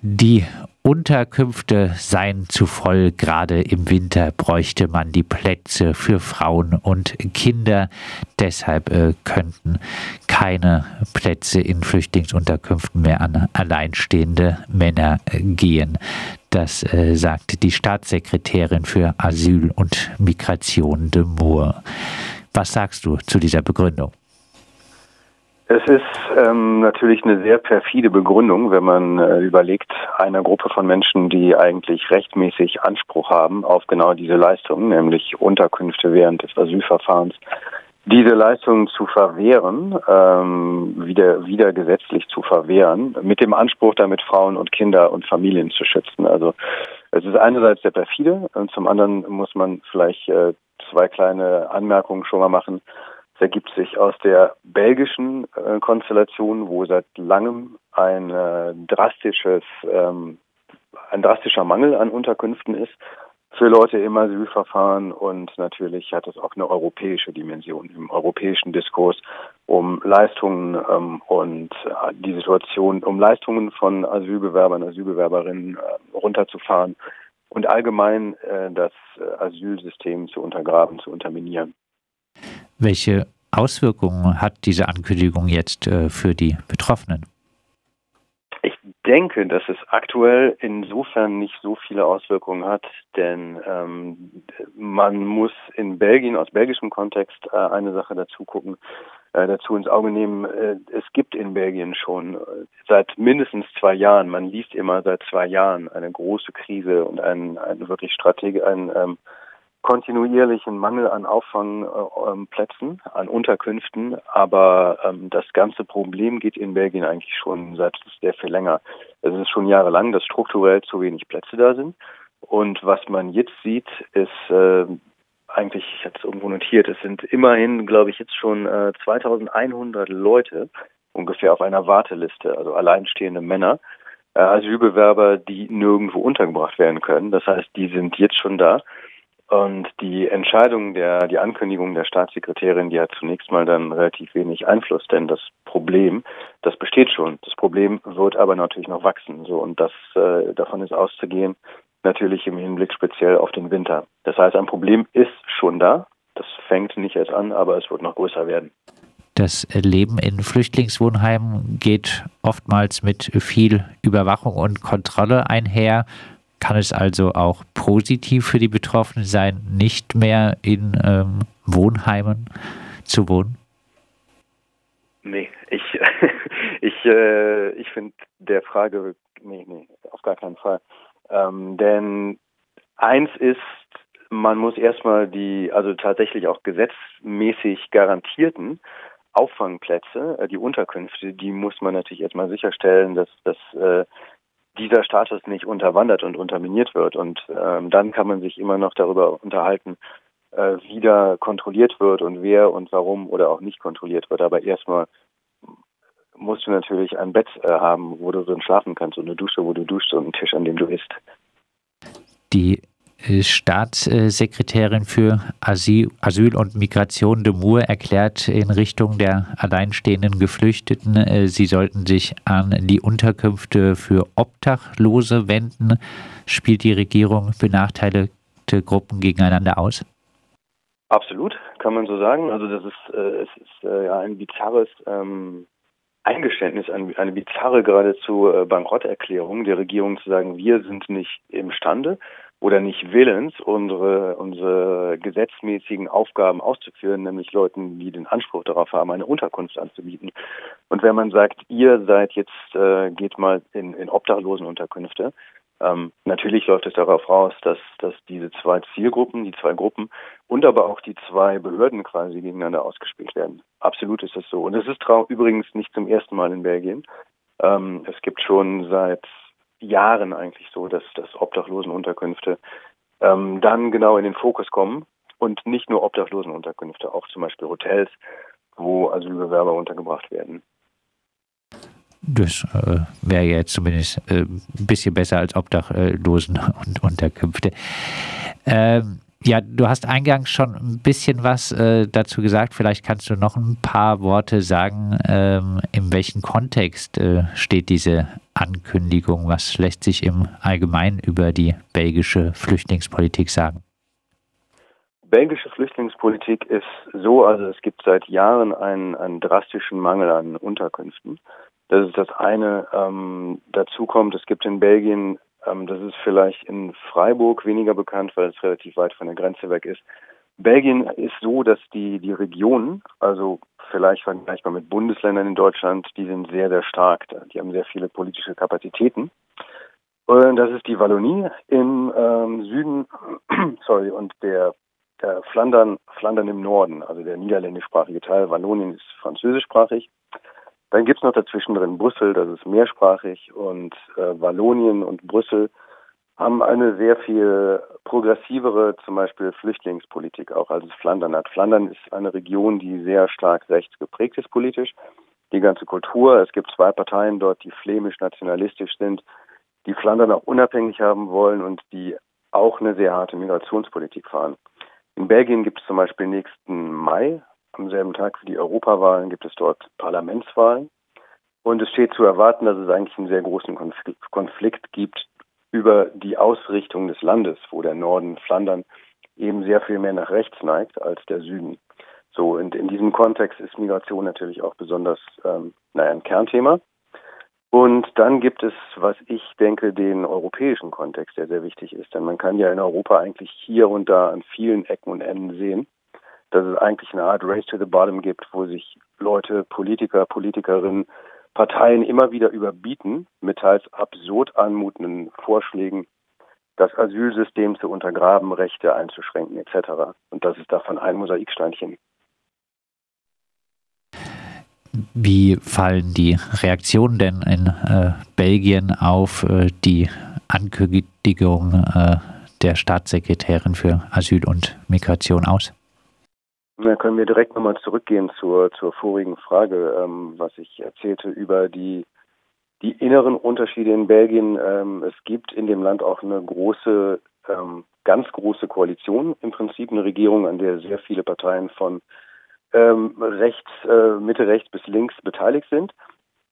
Die Unterkünfte seien zu voll. Gerade im Winter bräuchte man die Plätze für Frauen und Kinder. Deshalb äh, könnten keine Plätze in Flüchtlingsunterkünften mehr an alleinstehende Männer äh, gehen. Das äh, sagte die Staatssekretärin für Asyl und Migration de Moore. Was sagst du zu dieser Begründung? Es ist ähm, natürlich eine sehr perfide Begründung, wenn man äh, überlegt, einer Gruppe von Menschen, die eigentlich rechtmäßig Anspruch haben auf genau diese Leistungen, nämlich Unterkünfte während des Asylverfahrens, diese Leistungen zu verwehren, ähm, wieder, wieder gesetzlich zu verwehren, mit dem Anspruch, damit Frauen und Kinder und Familien zu schützen. Also es ist einerseits sehr perfide und zum anderen muss man vielleicht äh, zwei kleine Anmerkungen schon mal machen. Es ergibt sich aus der belgischen äh, Konstellation, wo seit langem ein äh, drastisches, ähm, ein drastischer Mangel an Unterkünften ist für Leute im Asylverfahren und natürlich hat es auch eine europäische Dimension im europäischen Diskurs um Leistungen ähm, und äh, die Situation, um Leistungen von Asylbewerbern, Asylbewerberinnen äh, runterzufahren und allgemein äh, das äh, Asylsystem zu untergraben, zu unterminieren. Welche Auswirkungen hat diese Ankündigung jetzt äh, für die Betroffenen? Ich denke, dass es aktuell insofern nicht so viele Auswirkungen hat, denn ähm, man muss in Belgien aus belgischem Kontext äh, eine Sache dazu gucken, äh, dazu ins Auge nehmen. Äh, es gibt in Belgien schon äh, seit mindestens zwei Jahren, man liest immer seit zwei Jahren eine große Krise und ein, ein wirklich Strategie, ein ähm, kontinuierlichen Mangel an Auffangplätzen, äh, an Unterkünften, aber ähm, das ganze Problem geht in Belgien eigentlich schon seit sehr viel länger. Es ist schon jahrelang, dass strukturell zu wenig Plätze da sind. Und was man jetzt sieht, ist äh, eigentlich, ich hatte es irgendwo notiert, es sind immerhin, glaube ich, jetzt schon äh, 2100 Leute ungefähr auf einer Warteliste, also alleinstehende Männer, äh, Asylbewerber, die nirgendwo untergebracht werden können. Das heißt, die sind jetzt schon da. Und die Entscheidung der, die Ankündigung der Staatssekretärin, die hat zunächst mal dann relativ wenig Einfluss, denn das Problem, das besteht schon. Das Problem wird aber natürlich noch wachsen, so. Und das, äh, davon ist auszugehen, natürlich im Hinblick speziell auf den Winter. Das heißt, ein Problem ist schon da. Das fängt nicht erst an, aber es wird noch größer werden. Das Leben in Flüchtlingswohnheimen geht oftmals mit viel Überwachung und Kontrolle einher. Kann es also auch positiv für die Betroffenen sein, nicht mehr in ähm, Wohnheimen zu wohnen? Nee, ich, ich, äh, ich finde der Frage, nee, nee, auf gar keinen Fall. Ähm, denn eins ist, man muss erstmal die, also tatsächlich auch gesetzmäßig garantierten Auffangplätze, äh, die Unterkünfte, die muss man natürlich erstmal sicherstellen, dass, dass äh, dieser Status nicht unterwandert und unterminiert wird. Und ähm, dann kann man sich immer noch darüber unterhalten, äh, wie da kontrolliert wird und wer und warum oder auch nicht kontrolliert wird. Aber erstmal musst du natürlich ein Bett äh, haben, wo du drin schlafen kannst und eine Dusche, wo du duschst und einen Tisch, an dem du isst. Die Staatssekretärin für Asyl, und Migration de Moore erklärt in Richtung der alleinstehenden Geflüchteten, äh, sie sollten sich an die Unterkünfte für Obdachlose wenden. Spielt die Regierung benachteiligte Gruppen gegeneinander aus? Absolut, kann man so sagen. Also das ist, äh, es ist äh, ja ein bizarres ähm, Eingeständnis, eine, eine bizarre geradezu äh, Bankrotterklärung der Regierung zu sagen, wir sind nicht imstande, oder nicht willens, unsere, unsere gesetzmäßigen Aufgaben auszuführen, nämlich Leuten, die den Anspruch darauf haben, eine Unterkunft anzubieten. Und wenn man sagt, ihr seid jetzt, äh, geht mal in, in Obdachlosenunterkünfte, ähm, natürlich läuft es darauf raus, dass, dass diese zwei Zielgruppen, die zwei Gruppen und aber auch die zwei Behörden quasi gegeneinander ausgespielt werden. Absolut ist das so. Und es ist übrigens nicht zum ersten Mal in Belgien. Ähm, es gibt schon seit Jahren eigentlich so, dass, dass Obdachlosenunterkünfte ähm, dann genau in den Fokus kommen und nicht nur Obdachlosenunterkünfte, auch zum Beispiel Hotels, wo Asylbewerber untergebracht werden. Das äh, wäre jetzt zumindest äh, ein bisschen besser als Obdachlosen und Unterkünfte. Ähm, Ja, du hast eingangs schon ein bisschen was äh, dazu gesagt. Vielleicht kannst du noch ein paar Worte sagen, ähm, in welchem Kontext äh, steht diese Ankündigung? Was lässt sich im Allgemeinen über die belgische Flüchtlingspolitik sagen? Belgische Flüchtlingspolitik ist so, also es gibt seit Jahren einen, einen drastischen Mangel an Unterkünften. Das ist das eine. Ähm, dazu kommt, es gibt in Belgien, ähm, das ist vielleicht in Freiburg weniger bekannt, weil es relativ weit von der Grenze weg ist. Belgien ist so, dass die, die Regionen, also vielleicht vergleichbar mit Bundesländern in Deutschland, die sind sehr, sehr stark. Die haben sehr viele politische Kapazitäten. Und das ist die Wallonie im ähm, Süden, sorry, und der äh, Flandern, Flandern im Norden, also der niederländischsprachige Teil, Wallonien ist französischsprachig. Dann gibt's noch dazwischen drin Brüssel, das ist mehrsprachig und äh, Wallonien und Brüssel haben eine sehr viel progressivere, zum Beispiel Flüchtlingspolitik auch als Flandern hat. Flandern ist eine Region, die sehr stark rechts geprägt ist politisch. Die ganze Kultur, es gibt zwei Parteien dort, die flämisch-nationalistisch sind, die Flandern auch unabhängig haben wollen und die auch eine sehr harte Migrationspolitik fahren. In Belgien gibt es zum Beispiel nächsten Mai, am selben Tag wie die Europawahlen, gibt es dort Parlamentswahlen. Und es steht zu erwarten, dass es eigentlich einen sehr großen Konflikt gibt über die Ausrichtung des Landes, wo der Norden Flandern eben sehr viel mehr nach rechts neigt als der Süden. So, und in diesem Kontext ist Migration natürlich auch besonders, ähm, naja, ein Kernthema. Und dann gibt es, was ich denke, den europäischen Kontext, der sehr wichtig ist. Denn man kann ja in Europa eigentlich hier und da an vielen Ecken und Enden sehen, dass es eigentlich eine Art Race to the Bottom gibt, wo sich Leute, Politiker, Politikerinnen, Parteien immer wieder überbieten mit teils absurd anmutenden Vorschlägen, das Asylsystem zu untergraben, Rechte einzuschränken etc. Und das ist davon ein Mosaiksteinchen. Wie fallen die Reaktionen denn in äh, Belgien auf äh, die Ankündigung äh, der Staatssekretärin für Asyl und Migration aus? Da können wir direkt nochmal zurückgehen zur, zur vorigen Frage, ähm, was ich erzählte über die, die inneren Unterschiede in Belgien. Ähm, es gibt in dem Land auch eine große, ähm, ganz große Koalition, im Prinzip eine Regierung, an der sehr viele Parteien von ähm, rechts, äh, Mitte rechts bis links beteiligt sind.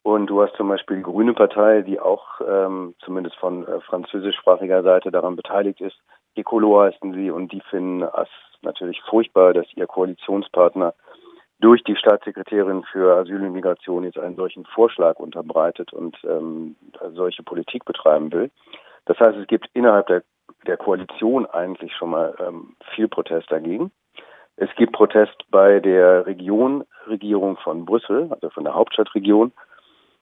Und du hast zum Beispiel die Grüne Partei, die auch ähm, zumindest von äh, französischsprachiger Seite daran beteiligt ist. Ecolo heißen sie und die finden es natürlich furchtbar, dass ihr Koalitionspartner durch die Staatssekretärin für Asyl und Migration jetzt einen solchen Vorschlag unterbreitet und ähm, solche Politik betreiben will. Das heißt, es gibt innerhalb der, der Koalition eigentlich schon mal ähm, viel Protest dagegen. Es gibt Protest bei der Region, Regierung von Brüssel, also von der Hauptstadtregion,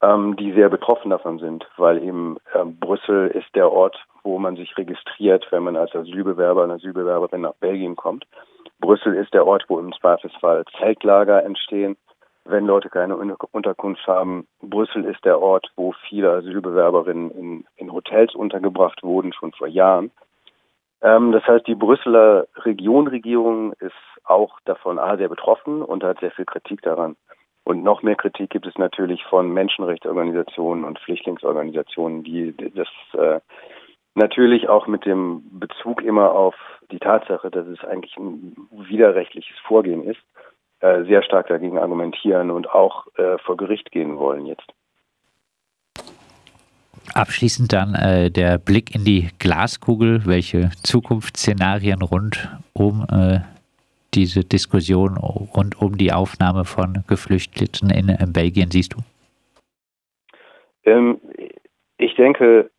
ähm, die sehr betroffen davon sind, weil eben äh, Brüssel ist der Ort, wo man sich registriert, wenn man als Asylbewerber und Asylbewerberin nach Belgien kommt. Brüssel ist der Ort, wo im Zweifelsfall Zeltlager entstehen, wenn Leute keine Unterkunft haben. Brüssel ist der Ort, wo viele Asylbewerberinnen in, in Hotels untergebracht wurden, schon vor Jahren. Ähm, das heißt, die Brüsseler Regionregierung ist auch davon A sehr betroffen und hat sehr viel Kritik daran. Und noch mehr Kritik gibt es natürlich von Menschenrechtsorganisationen und Flüchtlingsorganisationen, die das äh, natürlich auch mit dem Bezug immer auf die Tatsache, dass es eigentlich ein widerrechtliches Vorgehen ist, äh, sehr stark dagegen argumentieren und auch äh, vor Gericht gehen wollen jetzt. Abschließend dann äh, der Blick in die Glaskugel. Welche Zukunftsszenarien rund um äh, diese Diskussion rund um die Aufnahme von Geflüchteten in, Belgien siehst du? Ähm, ich denke,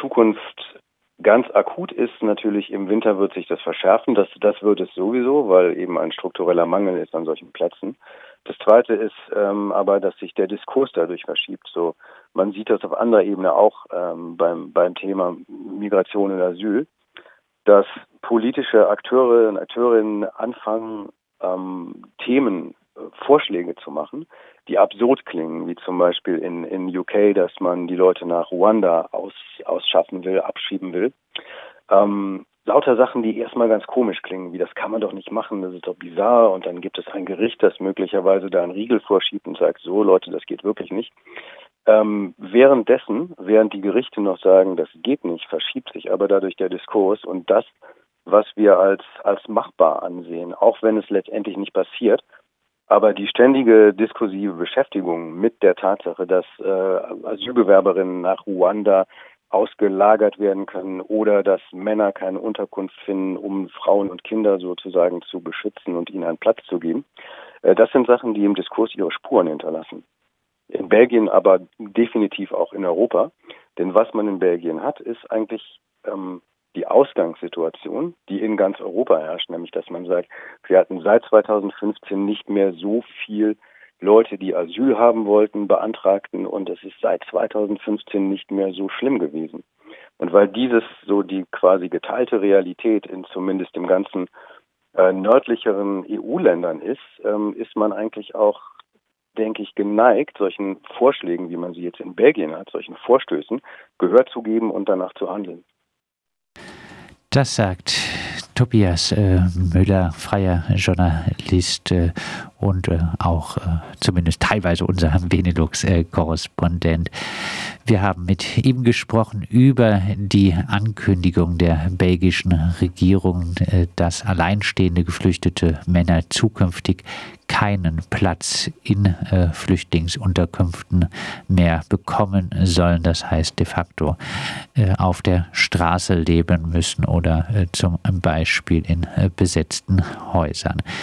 Zukunft ganz akut ist natürlich im Winter wird sich das verschärfen. Das, das wird es sowieso, weil eben ein struktureller Mangel ist an solchen Plätzen. Das Zweite ist ähm, aber, dass sich der Diskurs dadurch verschiebt. So, man sieht das auf anderer Ebene auch ähm, beim, beim Thema Migration und Asyl, dass politische Akteure und Akteurinnen anfangen, ähm, Themen, äh, Vorschläge zu machen, die absurd klingen, wie zum Beispiel in, in UK, dass man die Leute nach Ruanda aus, ausschaffen will, abschieben will. Ähm, lauter Sachen, die erstmal ganz komisch klingen, wie das kann man doch nicht machen, das ist doch bizarr und dann gibt es ein Gericht, das möglicherweise da einen Riegel vorschiebt und sagt, so Leute, das geht wirklich nicht. Ähm, währenddessen, während die Gerichte noch sagen, das geht nicht, verschiebt sich aber dadurch der Diskurs und das was wir als, als machbar ansehen, auch wenn es letztendlich nicht passiert. Aber die ständige diskursive Beschäftigung mit der Tatsache, dass äh, Asylbewerberinnen nach Ruanda ausgelagert werden können oder dass Männer keine Unterkunft finden, um Frauen und Kinder sozusagen zu beschützen und ihnen einen Platz zu geben. Äh, das sind Sachen, die im Diskurs ihre Spuren hinterlassen. In Belgien, aber definitiv auch in Europa. Denn was man in Belgien hat, ist eigentlich ähm, die Ausgangssituation, die in ganz Europa herrscht, nämlich dass man sagt, wir hatten seit 2015 nicht mehr so viel Leute, die Asyl haben wollten, beantragten und es ist seit 2015 nicht mehr so schlimm gewesen. Und weil dieses so die quasi geteilte Realität in zumindest dem ganzen äh, nördlicheren EU-Ländern ist, ähm, ist man eigentlich auch, denke ich, geneigt, solchen Vorschlägen, wie man sie jetzt in Belgien hat, solchen Vorstößen, Gehör zu geben und danach zu handeln. Das sagt Tobias äh, Müller, freier Journalist äh, und äh, auch äh, zumindest teilweise unser Benelux-Korrespondent. Wir haben mit ihm gesprochen über die Ankündigung der belgischen Regierung, äh, dass alleinstehende geflüchtete Männer zukünftig keinen Platz in äh, Flüchtlingsunterkünften mehr bekommen sollen. Das heißt de facto äh, auf der Straße leben müssen oder äh, zum Beispiel in äh, besetzten Häusern.